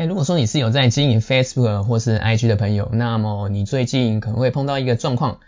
哎，如果说你是有在经营 Facebook 或是 IG 的朋友，那么你最近可能会碰到一个状况，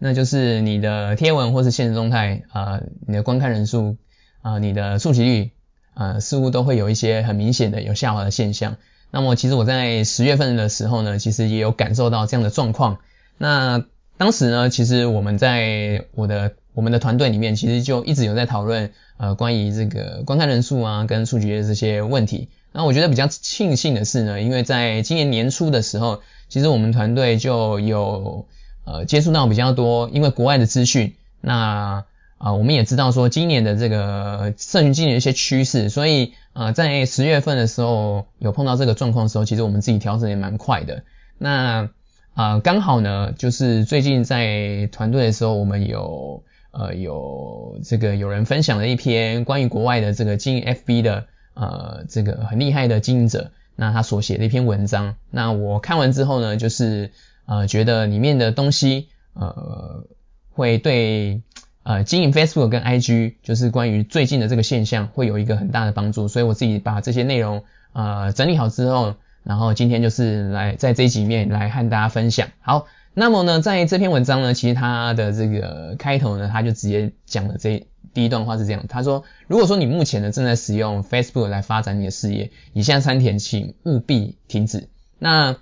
那就是你的贴文或是现实动态啊，你的观看人数啊，你的触及率啊，似乎都会有一些很明显的有下滑的现象。那么其实我在十月份的时候呢，其实也有感受到这样的状况。那当时呢，其实我们在我的我们的团队里面，其实就一直有在讨论呃关于这个观看人数啊跟数据的这些问题。那我觉得比较庆幸的是呢，因为在今年年初的时候，其实我们团队就有呃接触到比较多，因为国外的资讯，那啊我们也知道说今年的这个社群经营一些趋势，所以呃在十月份的时候有碰到这个状况的时候，其实我们自己调整也蛮快的。那啊刚好呢，就是最近在团队的时候，我们有呃有这个有人分享了一篇关于国外的这个经营 FB 的。呃，这个很厉害的经营者，那他所写的一篇文章，那我看完之后呢，就是呃，觉得里面的东西，呃，会对呃经营 Facebook 跟 IG，就是关于最近的这个现象，会有一个很大的帮助，所以我自己把这些内容呃整理好之后，然后今天就是来在这一集面来和大家分享。好，那么呢，在这篇文章呢，其实它的这个开头呢，他就直接讲了这。第一段话是这样，他说：“如果说你目前呢正在使用 Facebook 来发展你的事业，以下三点请务必停止。”那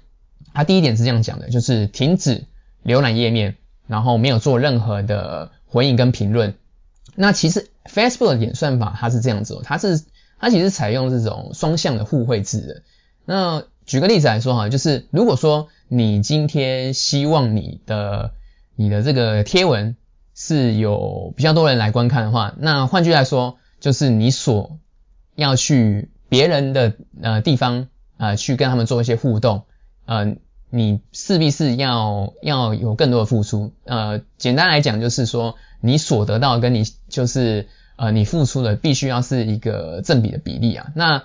他第一点是这样讲的，就是停止浏览页面，然后没有做任何的回应跟评论。那其实 Facebook 的演算法它是这样子，它是它其实采用这种双向的互惠制的。那举个例子来说哈，就是如果说你今天希望你的你的这个贴文。是有比较多人来观看的话，那换句来说，就是你所要去别人的呃地方啊，去跟他们做一些互动，呃，你势必是要要有更多的付出。呃，简单来讲就是说，你所得到跟你就是呃你付出的必须要是一个正比的比例啊。那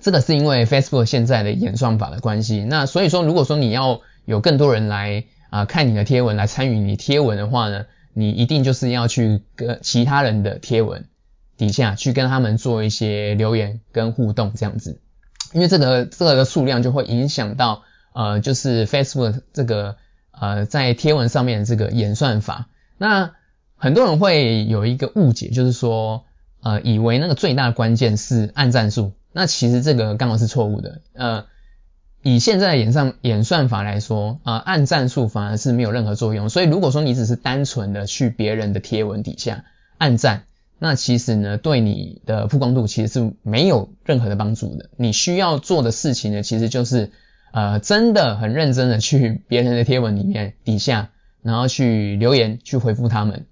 这个是因为 Facebook 现在的演算法的关系。那所以说，如果说你要有更多人来啊看你的贴文，来参与你贴文的话呢？你一定就是要去跟其他人的贴文底下去跟他们做一些留言跟互动这样子，因为这个这个的数量就会影响到呃就是 Facebook 这个呃在贴文上面这个演算法。那很多人会有一个误解，就是说呃以为那个最大的关键是按赞数，那其实这个刚好是错误的，呃。以现在的演算演算法来说，啊，按赞数反而是没有任何作用。所以如果说你只是单纯的去别人的贴文底下按赞，那其实呢，对你的曝光度其实是没有任何的帮助的。你需要做的事情呢，其实就是，呃，真的很认真的去 别人的贴文里面底下，然后去留言去回复他们，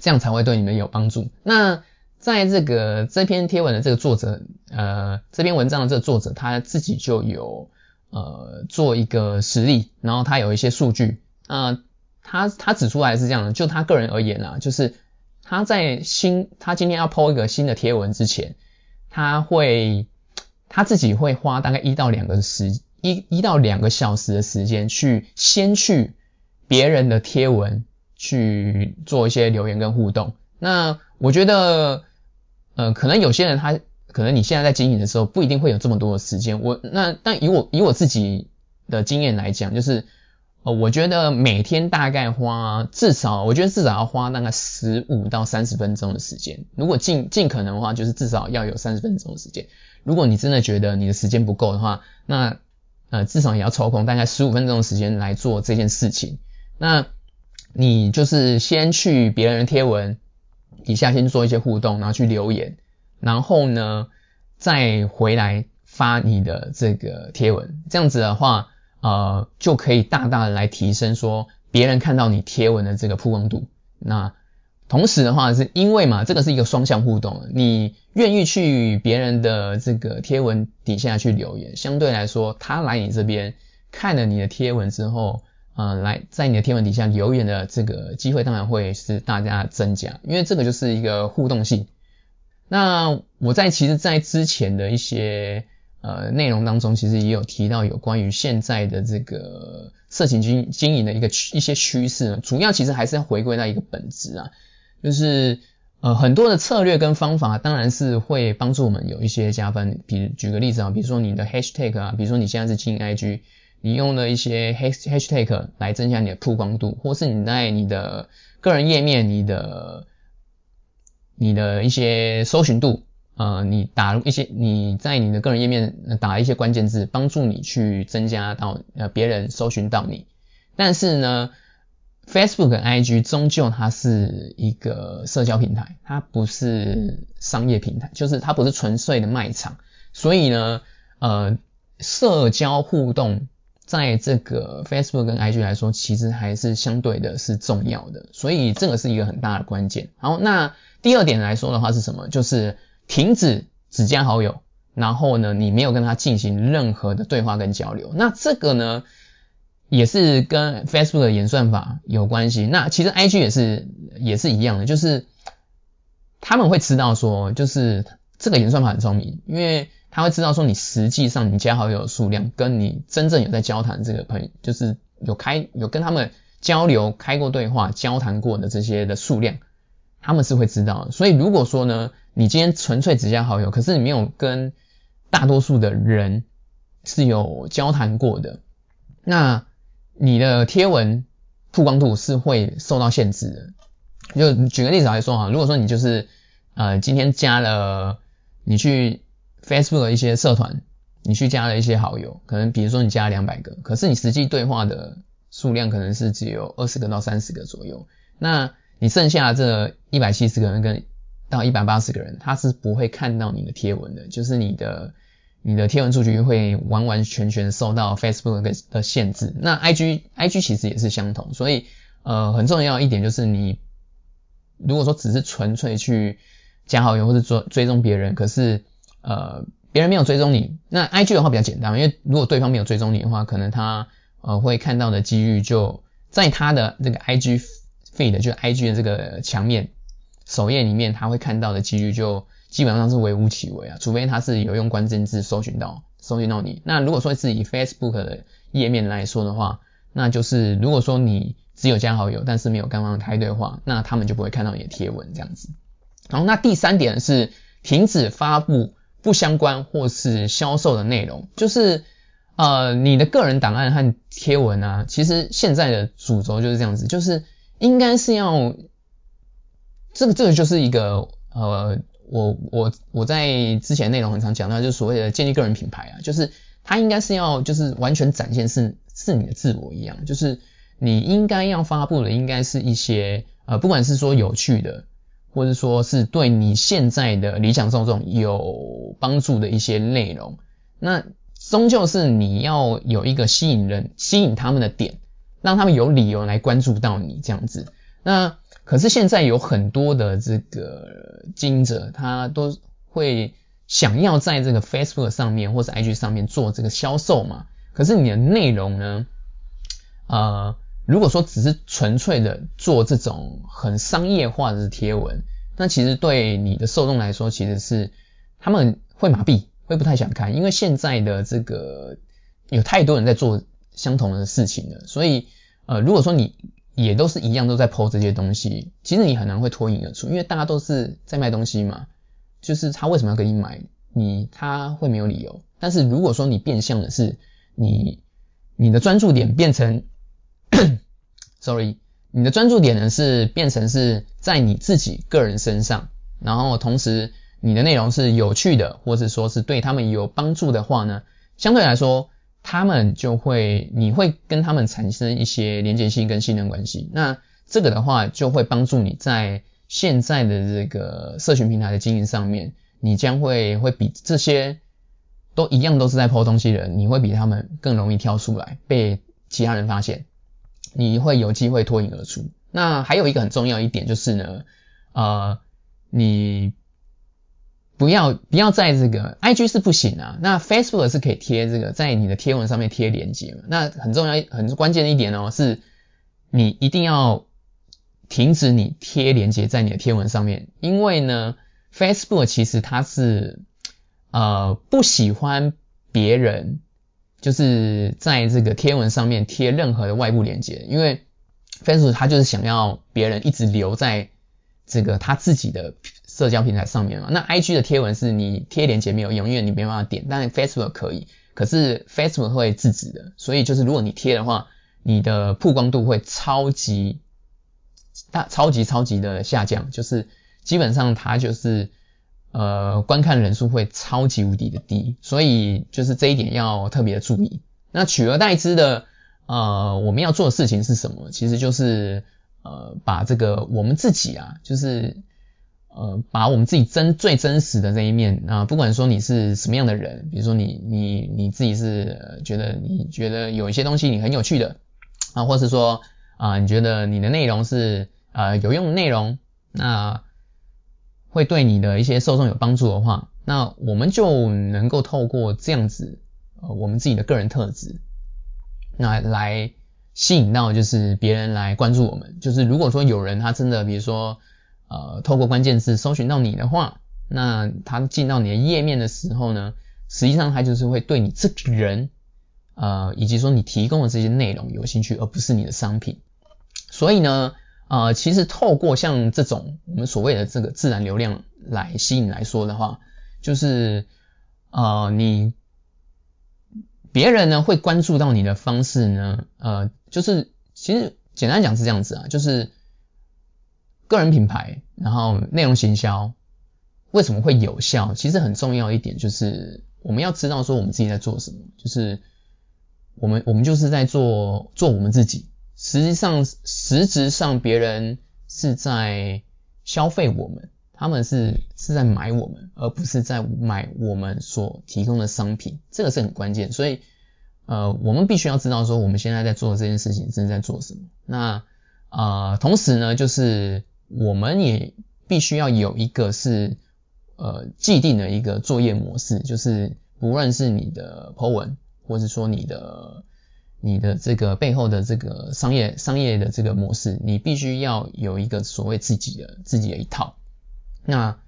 这样才会对你们有帮助。那在这个这篇贴文的这个作者，呃，这篇文章的这个作者他自己就有。呃，做一个实例，然后他有一些数据，呃，他他指出来是这样的，就他个人而言啊，就是他在新他今天要 po 一个新的贴文之前，他会他自己会花大概一到两个时一一到两个小时的时间去先去别人的贴文去做一些留言跟互动。那我觉得，呃，可能有些人他。可能你现在在经营的时候不一定会有这么多的时间，我那但以我以我自己的经验来讲，就是呃我觉得每天大概花至少我觉得至少要花大概十五到三十分钟的时间，如果尽尽可能的话，就是至少要有三十分钟的时间。如果你真的觉得你的时间不够的话，那呃至少也要抽空大概十五分钟的时间来做这件事情。那你就是先去别人贴文底下先做一些互动，然后去留言。然后呢，再回来发你的这个贴文，这样子的话，呃，就可以大大的来提升说别人看到你贴文的这个曝光度。那同时的话，是因为嘛，这个是一个双向互动，你愿意去别人的这个贴文底下去留言，相对来说，他来你这边看了你的贴文之后，呃，来在你的贴文底下留言的这个机会，当然会是大家增加，因为这个就是一个互动性。那我在其实，在之前的一些呃内容当中，其实也有提到有关于现在的这个色情经经营的一个一些趋势，主要其实还是要回归到一个本质啊，就是呃，很多的策略跟方法当然是会帮助我们有一些加分。比如举个例子啊，比如说你的 hashtag 啊，比如说你现在是经营 IG，你用了一些 hashtag 来增加你的曝光度，或是你在你的个人页面、你的你的一些搜寻度，呃，你打一些你在你的个人页面打一些关键字，帮助你去增加到呃别人搜寻到你。但是呢？Facebook 跟 IG 终究它是一个社交平台，它不是商业平台，就是它不是纯粹的卖场。所以呢，呃，社交互动在这个 Facebook 跟 IG 来说，其实还是相对的是重要的。所以这个是一个很大的关键。好，那第二点来说的话是什么？就是停止只加好友，然后呢，你没有跟他进行任何的对话跟交流。那这个呢？也是跟 Facebook 的演算法有关系。那其实 IG 也是也是一样的，就是他们会知道说，就是这个演算法很聪明，因为他会知道说你实际上你加好友的数量，跟你真正有在交谈这个朋友，就是有开有跟他们交流、开过对话、交谈过的这些的数量，他们是会知道的。所以如果说呢，你今天纯粹只加好友，可是你没有跟大多数的人是有交谈过的，那你的贴文曝光度是会受到限制的。就举个例子来说哈，如果说你就是呃今天加了你去 Facebook 的一些社团，你去加了一些好友，可能比如说你加了两百个，可是你实际对话的数量可能是只有二十个到三十个左右，那你剩下这一百七十个人跟到一百八十个人，他是不会看到你的贴文的，就是你的。你的贴文数据会完完全全受到 Facebook 的限制，那 IG IG 其实也是相同，所以呃很重要一点就是你如果说只是纯粹去加好友或者追追踪别人，可是呃别人没有追踪你，那 IG 的话比较简单，因为如果对方没有追踪你的话，可能他呃会看到的几率就在他的这个 IG feed 就 IG 的这个墙面首页里面，他会看到的几率就。基本上是微乎其微啊，除非他是有用关键字搜寻到搜寻到你。那如果说是以 Facebook 的页面来说的话，那就是如果说你只有加好友，但是没有刚刚开对话，那他们就不会看到你的贴文这样子。然后那第三点是停止发布不相关或是销售的内容，就是呃你的个人档案和贴文啊，其实现在的主轴就是这样子，就是应该是要这个这个就是一个呃。我我我在之前内容很常讲到，就是所谓的建立个人品牌啊，就是它应该是要就是完全展现是是你的自我一样，就是你应该要发布的应该是一些呃不管是说有趣的，或者说是对你现在的理想受众有帮助的一些内容，那终究是你要有一个吸引人吸引他们的点，让他们有理由来关注到你这样子，那。可是现在有很多的这个经营者，他都会想要在这个 Facebook 上面或者 IG 上面做这个销售嘛。可是你的内容呢，呃，如果说只是纯粹的做这种很商业化的贴文，那其实对你的受众来说，其实是他们会麻痹，会不太想看，因为现在的这个有太多人在做相同的事情了。所以，呃，如果说你也都是一样，都在剖这些东西。其实你很难会脱颖而出，因为大家都是在卖东西嘛。就是他为什么要给你买？你他会没有理由。但是如果说你变相的是你你的专注点变成 sorry，你的专注点呢是变成是在你自己个人身上，然后同时你的内容是有趣的，或者说是对他们有帮助的话呢，相对来说。他们就会，你会跟他们产生一些连接性跟信任关系。那这个的话，就会帮助你在现在的这个社群平台的经营上面，你将会会比这些都一样都是在抛东西的人，你会比他们更容易挑出来被其他人发现，你会有机会脱颖而出。那还有一个很重要一点就是呢，呃，你。不要不要在这个 IG 是不行啊，那 Facebook 是可以贴这个在你的贴文上面贴链接嘛？那很重要很关键的一点哦，是你一定要停止你贴链接在你的贴文上面，因为呢，Facebook 其实它是呃不喜欢别人就是在这个贴文上面贴任何的外部链接，因为 Facebook 它就是想要别人一直留在。这个他自己的社交平台上面嘛。那 IG 的贴文是你贴链接没有用，因为你没办法点，但 Facebook 可以，可是 Facebook 会制止的，所以就是如果你贴的话，你的曝光度会超级大，超级超级的下降，就是基本上它就是呃观看人数会超级无敌的低，所以就是这一点要特别注意。那取而代之的。呃，我们要做的事情是什么？其实就是呃，把这个我们自己啊，就是呃，把我们自己真最真实的这一面啊，不管说你是什么样的人，比如说你你你自己是觉得你觉得有一些东西你很有趣的啊，或是说啊，你觉得你的内容是呃有用的内容，那会对你的一些受众有帮助的话，那我们就能够透过这样子呃我们自己的个人特质。那来吸引到就是别人来关注我们，就是如果说有人他真的比如说呃透过关键字搜寻到你的话，那他进到你的页面的时候呢，实际上他就是会对你这个人呃以及说你提供的这些内容有兴趣，而不是你的商品。所以呢呃其实透过像这种我们所谓的这个自然流量来吸引来说的话，就是呃你。别人呢会关注到你的方式呢，呃，就是其实简单讲是这样子啊，就是个人品牌，然后内容行销为什么会有效？其实很重要一点就是我们要知道说我们自己在做什么，就是我们我们就是在做做我们自己，实际上实质上别人是在消费我们，他们是是在买我们，而不是在买我们所提供的商品，这个是很关键，所以。呃，我们必须要知道说我们现在在做的这件事情正在做什么。那呃，同时呢，就是我们也必须要有一个是呃既定的一个作业模式，就是不论是你的 Po 文，或是说你的你的这个背后的这个商业商业的这个模式，你必须要有一个所谓自己的自己的一套。那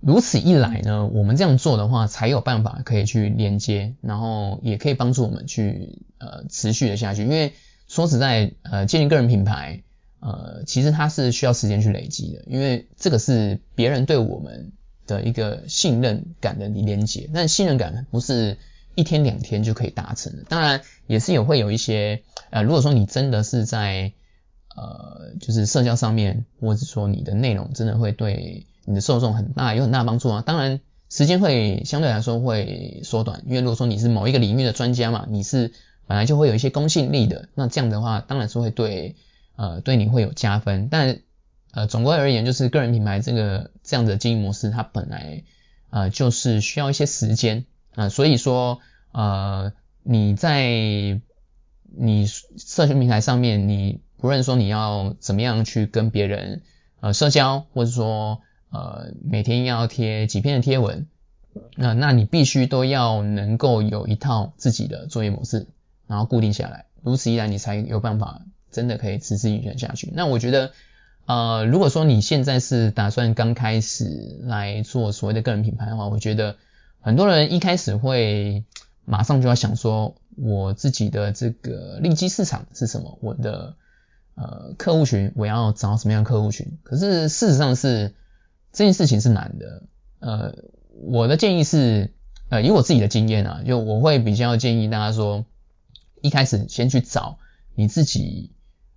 如此一来呢，我们这样做的话，才有办法可以去连接，然后也可以帮助我们去呃持续的下去。因为说实在，呃，建立个人品牌，呃，其实它是需要时间去累积的，因为这个是别人对我们的一个信任感的连接。但信任感不是一天两天就可以达成的。当然，也是有会有一些呃，如果说你真的是在呃，就是社交上面，或者说你的内容真的会对。你的受众很大，有很大帮助啊。当然，时间会相对来说会缩短，因为如果说你是某一个领域的专家嘛，你是本来就会有一些公信力的，那这样的话当然是会对呃对你会有加分。但呃总归而言，就是个人品牌这个这样的经营模式，它本来呃就是需要一些时间啊，所以说呃你在你社群平台上面，你不论说你要怎么样去跟别人呃社交，或者说呃，每天要贴几篇的贴文，那那你必须都要能够有一套自己的作业模式，然后固定下来，如此一来你才有办法真的可以持之以恒下去。那我觉得，呃，如果说你现在是打算刚开始来做所谓的个人品牌的话，我觉得很多人一开始会马上就要想说，我自己的这个利基市场是什么？我的呃客户群我要找什么样的客户群？可是事实上是。这件事情是难的，呃，我的建议是，呃，以我自己的经验啊，就我会比较建议大家说，一开始先去找你自己，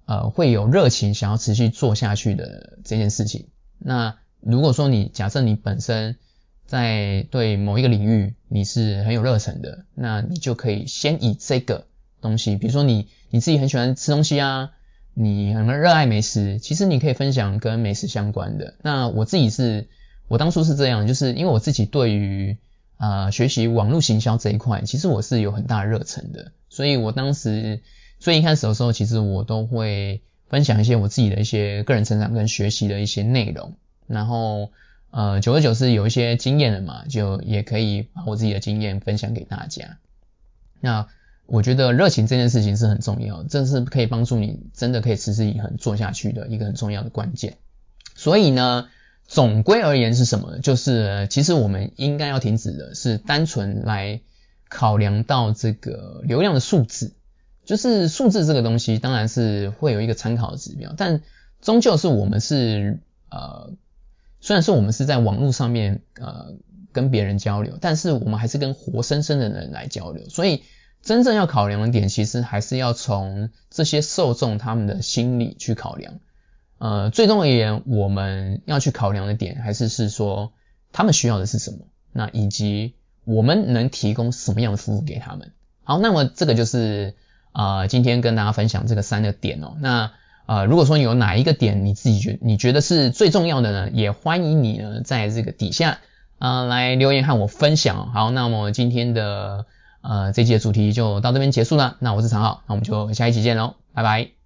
呃，会有热情想要持续做下去的这件事情。那如果说你假设你本身在对某一个领域你是很有热忱的，那你就可以先以这个东西，比如说你你自己很喜欢吃东西啊。你很热爱美食，其实你可以分享跟美食相关的。那我自己是，我当初是这样，就是因为我自己对于啊学习网络行销这一块，其实我是有很大热忱的。所以我当时最一开始的时候，其实我都会分享一些我自己的一些个人成长跟学习的一些内容。然后呃，久而久之有一些经验了嘛，就也可以把我自己的经验分享给大家。那。我觉得热情这件事情是很重要，这是可以帮助你真的可以持之以恒做下去的一个很重要的关键。所以呢，总归而言是什么？就是其实我们应该要停止的是单纯来考量到这个流量的数字，就是数字这个东西当然是会有一个参考的指标，但终究是我们是呃，虽然说我们是在网络上面呃跟别人交流，但是我们还是跟活生生的人来交流，所以真正要考量的点，其实还是要从这些受众他们的心理去考量。呃，最终而言，我们要去考量的点，还是是说他们需要的是什么，那以及我们能提供什么样的服务给他们。好，那么这个就是啊，今天跟大家分享这个三个点哦。那呃，如果说有哪一个点你自己觉你觉得是最重要的呢，也欢迎你呢在这个底下啊来留言和我分享。好，那么今天的呃这期的主题就到这边结束了。那我是常浩，那我们就下一期见喽，拜拜。